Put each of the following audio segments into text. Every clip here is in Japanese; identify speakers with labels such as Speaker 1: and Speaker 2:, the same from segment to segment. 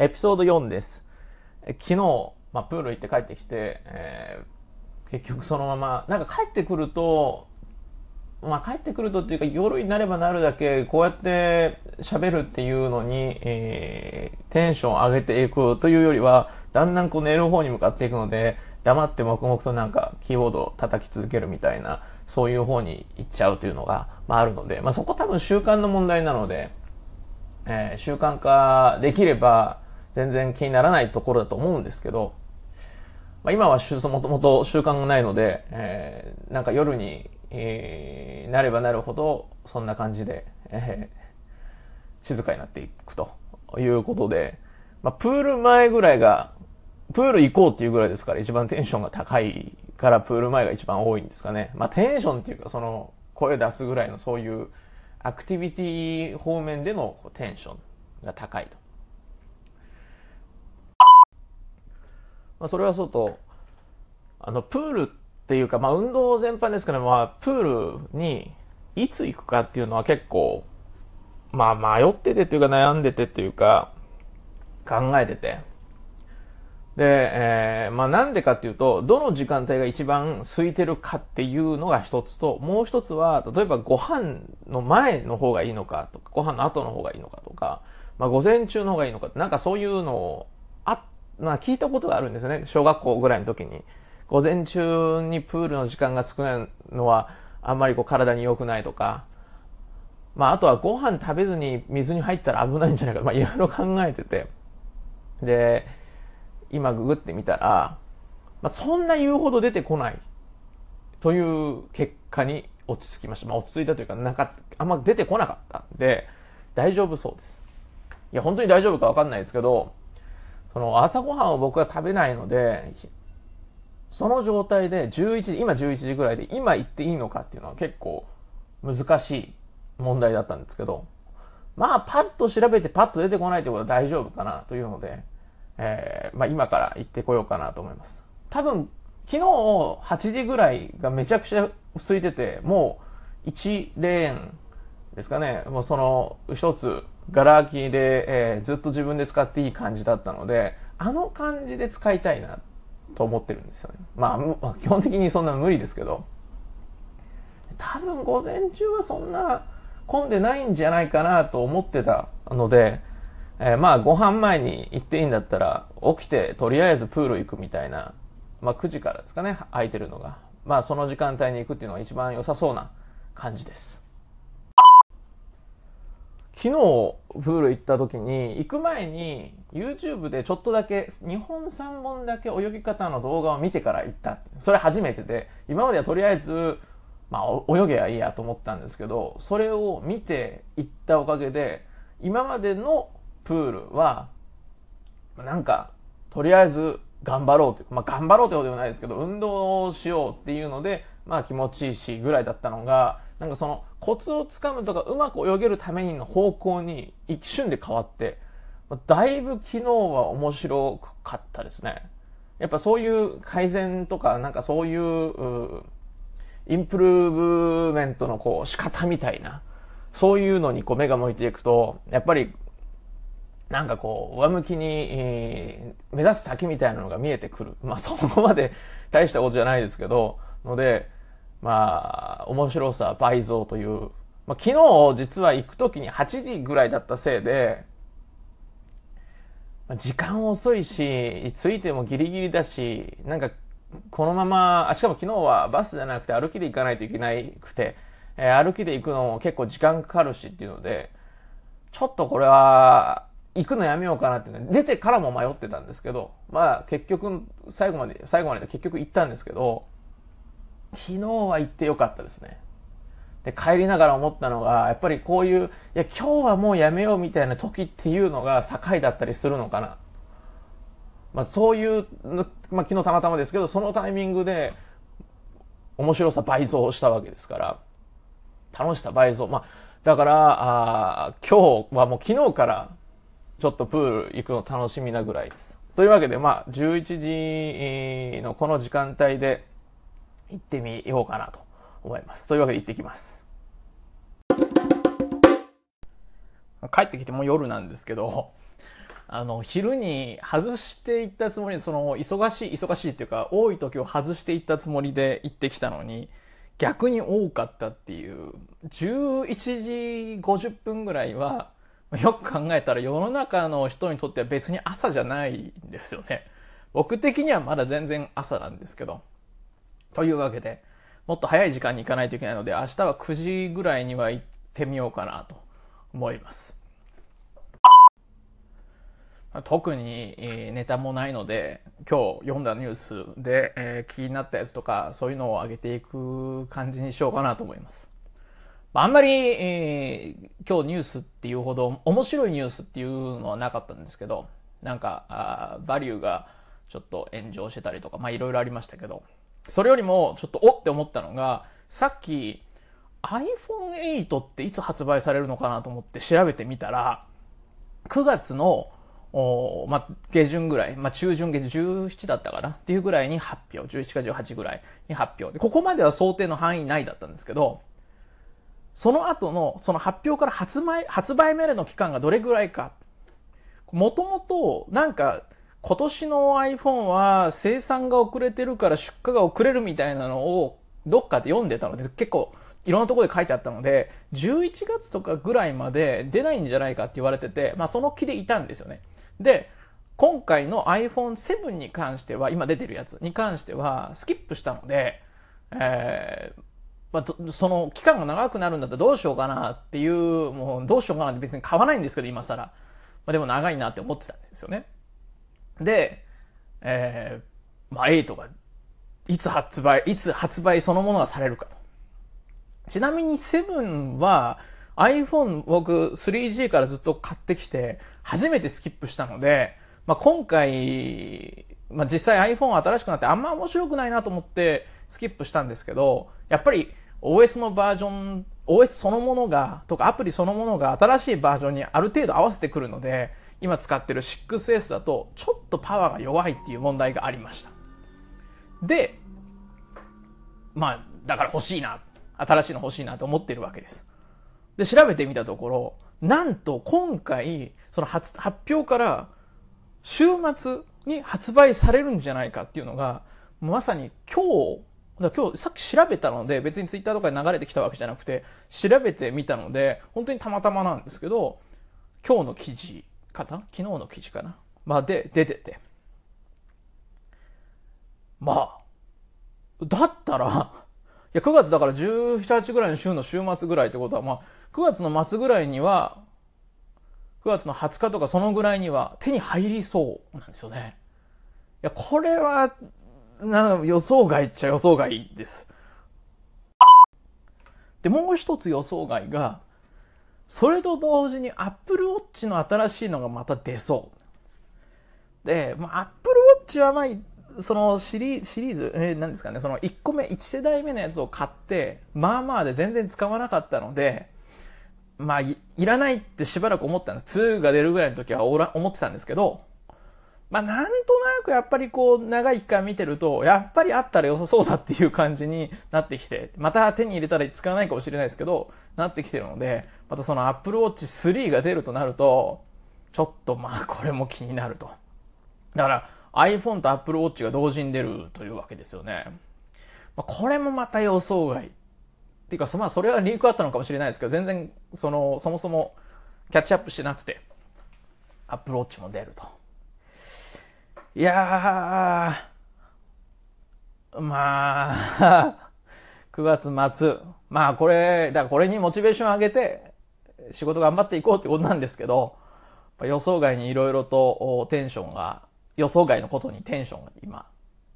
Speaker 1: エピソード4です。昨日、まあ、プール行って帰ってきて、えー結局そのまま、なんか帰ってくると、まあ、帰ってくるとっていうか夜になればなるだけこうやって喋るっていうのに、えーテンション上げていくというよりは、だんだんこう寝る方に向かっていくので、黙って黙々となんかキーボードを叩き続けるみたいな、そういう方に行っちゃうというのが、まあ、あるので、まあ、そこ多分習慣の問題なので、えー習慣化できれば全然気にならないところだと思うんですけど、まあ、今はもともと習慣がないので、えーなんか夜に、えーなればなるほどそんな感じで、えー静かになっていくということで、まあ、プール前ぐらいがプール行こうっていうぐらいですから一番テンションが高いからプール前が一番多いんですかね。まあ、テンションっていうかその声出すぐらいのそういうアクティビティ方面でのテンションが高いと。まあ、それはそうと、あの、プールっていうか、まあ、運動全般ですけど、まあ、プールにいつ行くかっていうのは結構、まあ、迷っててっていうか悩んでてっていうか、考えてて。で、えーまあなんでかっていうと、どの時間帯が一番空いてるかっていうのが一つと、もう一つは、例えばご飯の前の方がいいのかとか、ご飯の後の方がいいのかとか、まあ午前中の方がいいのかなんかそういうのを、あ、まあ聞いたことがあるんですよね。小学校ぐらいの時に。午前中にプールの時間が少ないのは、あんまりこう体に良くないとか、まああとはご飯食べずに水に入ったら危ないんじゃないか、まあいろいろ考えてて。で、今ググってみたら、まあ、そんな言うほど出てこないという結果に落ち着きました。まあ、落ち着いたというか、なかあんま出てこなかったんで、大丈夫そうです。いや、本当に大丈夫かわかんないですけど、その朝ごはんを僕は食べないので、その状態で11時、今11時ぐらいで今行っていいのかっていうのは結構難しい問題だったんですけど、まあ、パッと調べてパッと出てこないということは大丈夫かなというので、えーまあ今から行ってこようかなと思います。多分、昨日8時ぐらいがめちゃくちゃ空いてて、もう1レーンですかね、もうその一つ、ガラ空きで、えーずっと自分で使っていい感じだったので、あの感じで使いたいなと思ってるんですよね。まあ、まあ基本的にそんな無理ですけど、多分午前中はそんな混んでないんじゃないかなと思ってたので、えーまあご飯前に行っていいんだったら起きてとりあえずプール行くみたいな、まあ9時からですかね、空いてるのが。まあその時間帯に行くっていうのが一番良さそうな感じです。昨日プール行った時に行く前に YouTube でちょっとだけ2本3本だけ泳ぎ方の動画を見てから行った。それ初めてで、今まではとりあえずまあ、泳げばいいやと思ったんですけど、それを見ていったおかげで、今までのプールは、なんか、とりあえず頑張ろうというか、まあ頑張ろうということではないですけど、運動をしようっていうので、まあ気持ちいいしぐらいだったのが、なんかそのコツをつかむとかうまく泳げるためにの方向に一瞬で変わって、だいぶ昨日は面白かったですね。やっぱそういう改善とか、なんかそういう、うインプルーブメントのこう仕方みたいな、そういうのにこう目が向いていくと、やっぱり、なんかこう、上向きに、目指す先みたいなのが見えてくる。まあそこまで大したことじゃないですけど、ので、まあ、面白さ倍増という。まあ昨日実は行くときに8時ぐらいだったせいで、時間遅いし、着いてもギリギリだし、なんかこのまま、あしかも昨日はバスじゃなくて歩きで行かないといけなくて、えー歩きで行くのも結構時間かかるしっていうので、ちょっとこれは、行くのやめようかなっていうの出てからも迷ってたんですけど、まあ結局、最後まで、最後まで結局行ったんですけど、昨日は行ってよかったですね。で、帰りながら思ったのが、やっぱりこういう、いや今日はもうやめようみたいな時っていうのが境だったりするのかな。まあそういう、まあ昨日たまたまですけど、そのタイミングで面白さ倍増したわけですから、楽しさ倍増。まあだから、あ今日はもう昨日からちょっとプール行くの楽しみなぐらいです。というわけで、まあ11時のこの時間帯で行ってみようかなと思います。というわけで行ってきます。帰ってきてもう夜なんですけど、
Speaker 2: あの、昼に外していったつもり、その、忙しい、忙しいっていうか、多い時を外していったつもりで行ってきたのに、逆に多かったっていう、11時50分ぐらいは、よく考えたら世の中の人にとっては別に朝じゃないんですよね。僕的にはまだ全然朝なんですけど。というわけで、もっと早い時間に行かないといけないので、明日は9時ぐらいには行ってみようかなと思います。特にネタもないので、今日読んだニュースで、え、気になったやつとか、そういうのを上げていく感じにしようかなと思います。あんまり、えー、今日ニュースっていうほど面白いニュースっていうのはなかったんですけど、なんか、あバリューがちょっと炎上してたりとか、まあいろいろありましたけど、それよりもちょっとおって思ったのが、さっき iPhone8 っていつ発売されるのかなと思って調べてみたら、9月のおまあ、下旬ぐらい、まあ、中旬下旬17だったかな？っていうぐらいに発表、11か18ぐらいに発表で、ここまでは想定の範囲内だったんですけど、その後の、その発表から発売、発売までの期間がどれぐらいか。もともと、なんか、今年の iPhone は生産が遅れてるから出荷が遅れるみたいなのをどっかで読んでたので、結構いろんなところで書いちゃったので、11月とかぐらいまで出ないんじゃないかって言われてて、まあその気でいたんですよね。で、今回の iPhone7 に関しては、今出てるやつに関しては、スキップしたので、えー、まあ、その期間が長くなるんだったらどうしようかなっていう、もうどうしようかなって別に買わないんですけど、今更。まあ、でも長いなって思ってたんですよね。で、えー、まあ、8が、いつ発売、いつ発売そのものがされるかと。ちなみに7は iPhone 僕 3G からずっと買ってきて、初めてスキップしたので、まあ、今回、まあ、実際 iPhone 新しくなってあんま面白くないなと思ってスキップしたんですけど、やっぱり OS のバージョン、OS そのものが、とかアプリそのものが新しいバージョンにある程度合わせてくるので、今使ってる 6S だとちょっとパワーが弱いっていう問題がありました。で、まあ、だから欲しいな、新しいの欲しいなと思ってるわけです。で、調べてみたところ、なんと今回、その発発表から週末に発売されるんじゃないかっていうのが、まさに今日、だ今日さっき調べたので、別にツイッターとかに流れてきたわけじゃなくて、調べてみたので、本当にたまたまなんですけど、今日の記事かな？昨日の記事かな？まで出てて。まあ、だったら、いや、9月だから17、8ぐらいの週の週末ぐらいってことは、まあ、9月の末ぐらいには、9月の20日とかそのぐらいには手に入りそうなんですよね。いや、これは、な予想外っちゃ予想外です。で、もう一つ予想外が、それと同時に Apple Watch の新しいのがまた出そう。で、まあ、Apple Watch はまあ、そのシリシリーズ、えー、何ですかね、その1個目、1世代目のやつを買って、まあまあで全然使わなかったので、まあい、いらないってしばらく思ったんです。2が出るぐらいの時はおら思ってたんですけど、まあ、なんとなくやっぱりこう、長い期間見てると、やっぱりあったら良さそうだっていう感じになってきて、また手に入れたら使わないかもしれないですけど、なってきてるので、またその Apple Watch 3が出るとなると、ちょっとまあこれも気になると。だから iPhone と Apple Watch が同時に出るというわけですよね。まあ、これもまた予想外。っていうか、まあそれはリークあったのかもしれないですけど、全然その、そもそもキャッチアップしてなくて、Apple Watch も出ると。いやー、まあ、9月末。まあこれ、だからこれにモチベーション上げて、仕事頑張っていこうってことなんですけど、予想外にいろいろとテンションが、予想外のことにテンションが今、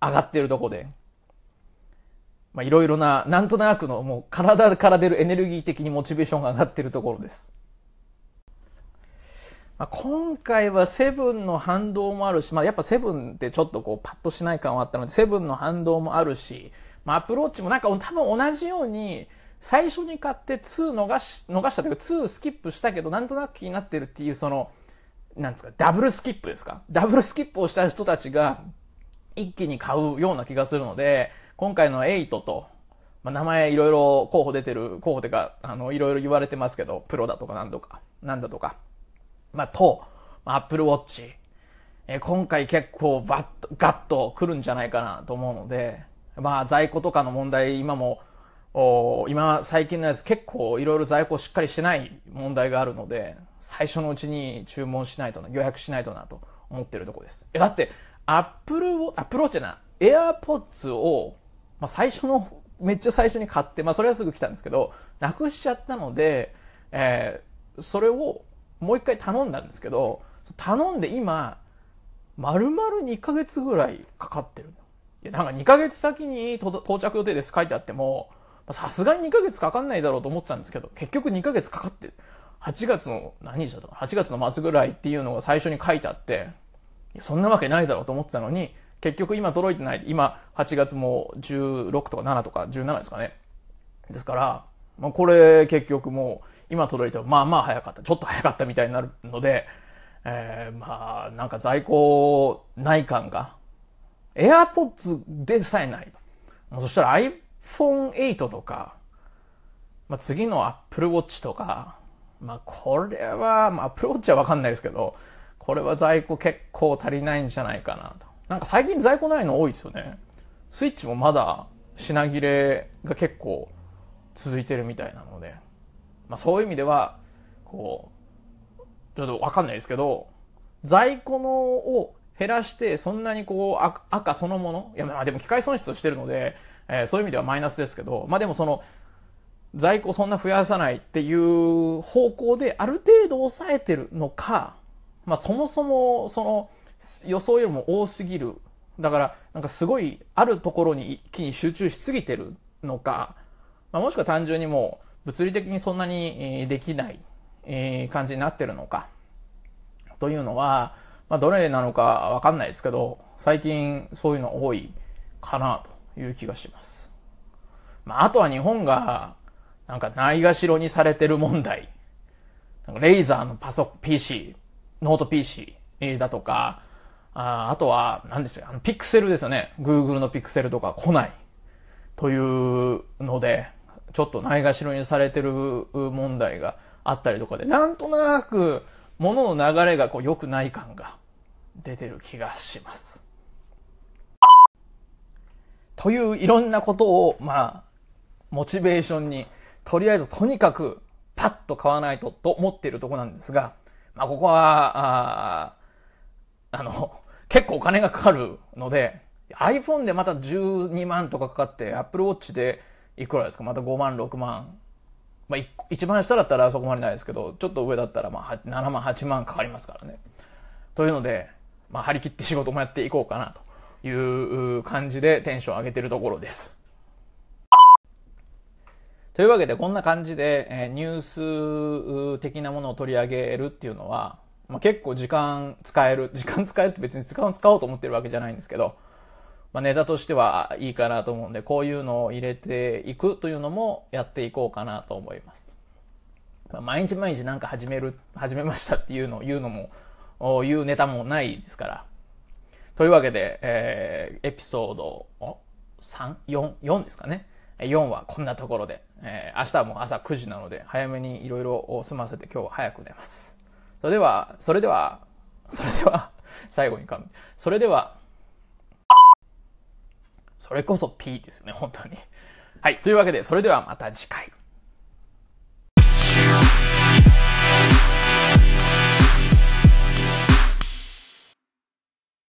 Speaker 2: 上がってるとこで、まあいろいろな、なんとなくのもう体から出るエネルギー的にモチベーションが上がってるところです。まあ、今回はセブンの反動もあるし、まあ、やっぱセブンってちょっとこうパッとしない感はあったので、セブンの反動もあるし、まあ、アプローチもなんか多分同じように、最初に買って2逃し、逃したというか2スキップしたけど、なんとなく気になってるっていうその、なんですか、ダブルスキップですか？ダブルスキップをした人たちが一気に買うような気がするので、今回の8と、まあ、名前いろいろ候補出てる、候補ってか、あの、いろいろ言われてますけど、プロだとかなんとか、なんだとか、まあ、と、Apple Watch、え今回結構バッと、ガッと来るんじゃないかなと思うので、まあ在庫とかの問題、今も、お今、最近のやつ結構いろいろ在庫しっかりしてない問題があるので、最初のうちに注文しないとな、予約しないとなと思ってるとこです。え、だって、Apple Watch、Apple Watch じゃない、AirPods を、まあ最初の、めっちゃ最初に買って、まあそれはすぐ来たんですけど、なくしちゃったので、えーそれをもう一回頼んだんですけど、頼んで今、丸々2ヶ月ぐらいかかってる。いや、なんか2ヶ月先に到着予定です書いてあっても、さすがに2ヶ月かかんないだろうと思ってたんですけど、結局2ヶ月かかって。8月の、何日だったか ?8 月の末ぐらいっていうのが最初に書いてあって、そんなわけないだろうと思ってたのに、結局今届いてない。今、8月も16とか7とか17ですかね。ですから、まあ、これ結局もう今届いてもまあまあ早かった。ちょっと早かったみたいになるので、えー、まあなんか在庫ない感が、AirPods でさえない。そしたら iPhone8 とか、まあ、次の Apple Watch とか、まあこれは、まあ Apple Watch はわかんないですけど、これは在庫結構足りないんじゃないかなと。なんか最近在庫ないの多いですよね。スイッチもまだ品切れが結構続いてるみたいなので、まあそういう意味では、こう、ちょっとわかんないですけど、在庫のを減らして、そんなにこう、赤赤そのもの、いやまあでも機械損失をしてるので、えーそういう意味ではマイナスですけど、まあでもその、在庫そんな増やさないっていう方向である程度抑えてるのか、まあそもそもその予想よりも多すぎる。だからなんかすごいあるところに一気に集中しすぎてるのか、まあ、もしくは単純にもう物理的にそんなにできない感じになってるのか。というのは、まあどれなのかわかんないですけど、最近そういうの多いかなという気がします。まああとは日本がなんかないがしろにされてる問題。なんか Razer のパソ PC、ノート PC だとか、ああとは、何でしたっけ、あの、ピクセルですよね。Google のピクセルとか来ない。というので、ちょっとないがしろにされてる問題があったりとかで、なんとなく、物の流れがこう良くない感が出てる気がします。といういろんなことを、まあ、モチベーションに、とりあえずとにかくパッと買わないとと思っているところなんですが、まあここは、ああの、結構お金がかかるので、iPhone でまた12万とかかかって、Apple Watch でいくらですか？また5万、6万。まあ一番下だったらそこまでないですけど、ちょっと上だったらまあ7万、8万かかりますからね。というので、まあ張り切って仕事もやっていこうかなという感じでテンション上げてるところです。というわけで、こんな感じで、えニュース的なものを取り上げるっていうのは、まあ、結構時間使える、時間使えるって別に時間を使おうと思ってるわけじゃないんですけど、まあ、ネタとしてはいいかなと思うんで、こういうのを入れていくというのもやっていこうかなと思います。まあ毎日毎日なんか始める、始めましたっていうのを言うのも、言うネタもないですから。というわけで、えーエピソード、お ?3、4、4ですかね。4はこんなところで、えー明日はもう朝9時なので、早めにいろいろ済ませて今日は早く寝ます。それでは、それでは、それでは、最後に噛む。それでは、それこそ P ですよね、本当に。はい。というわけで、それではまた次回。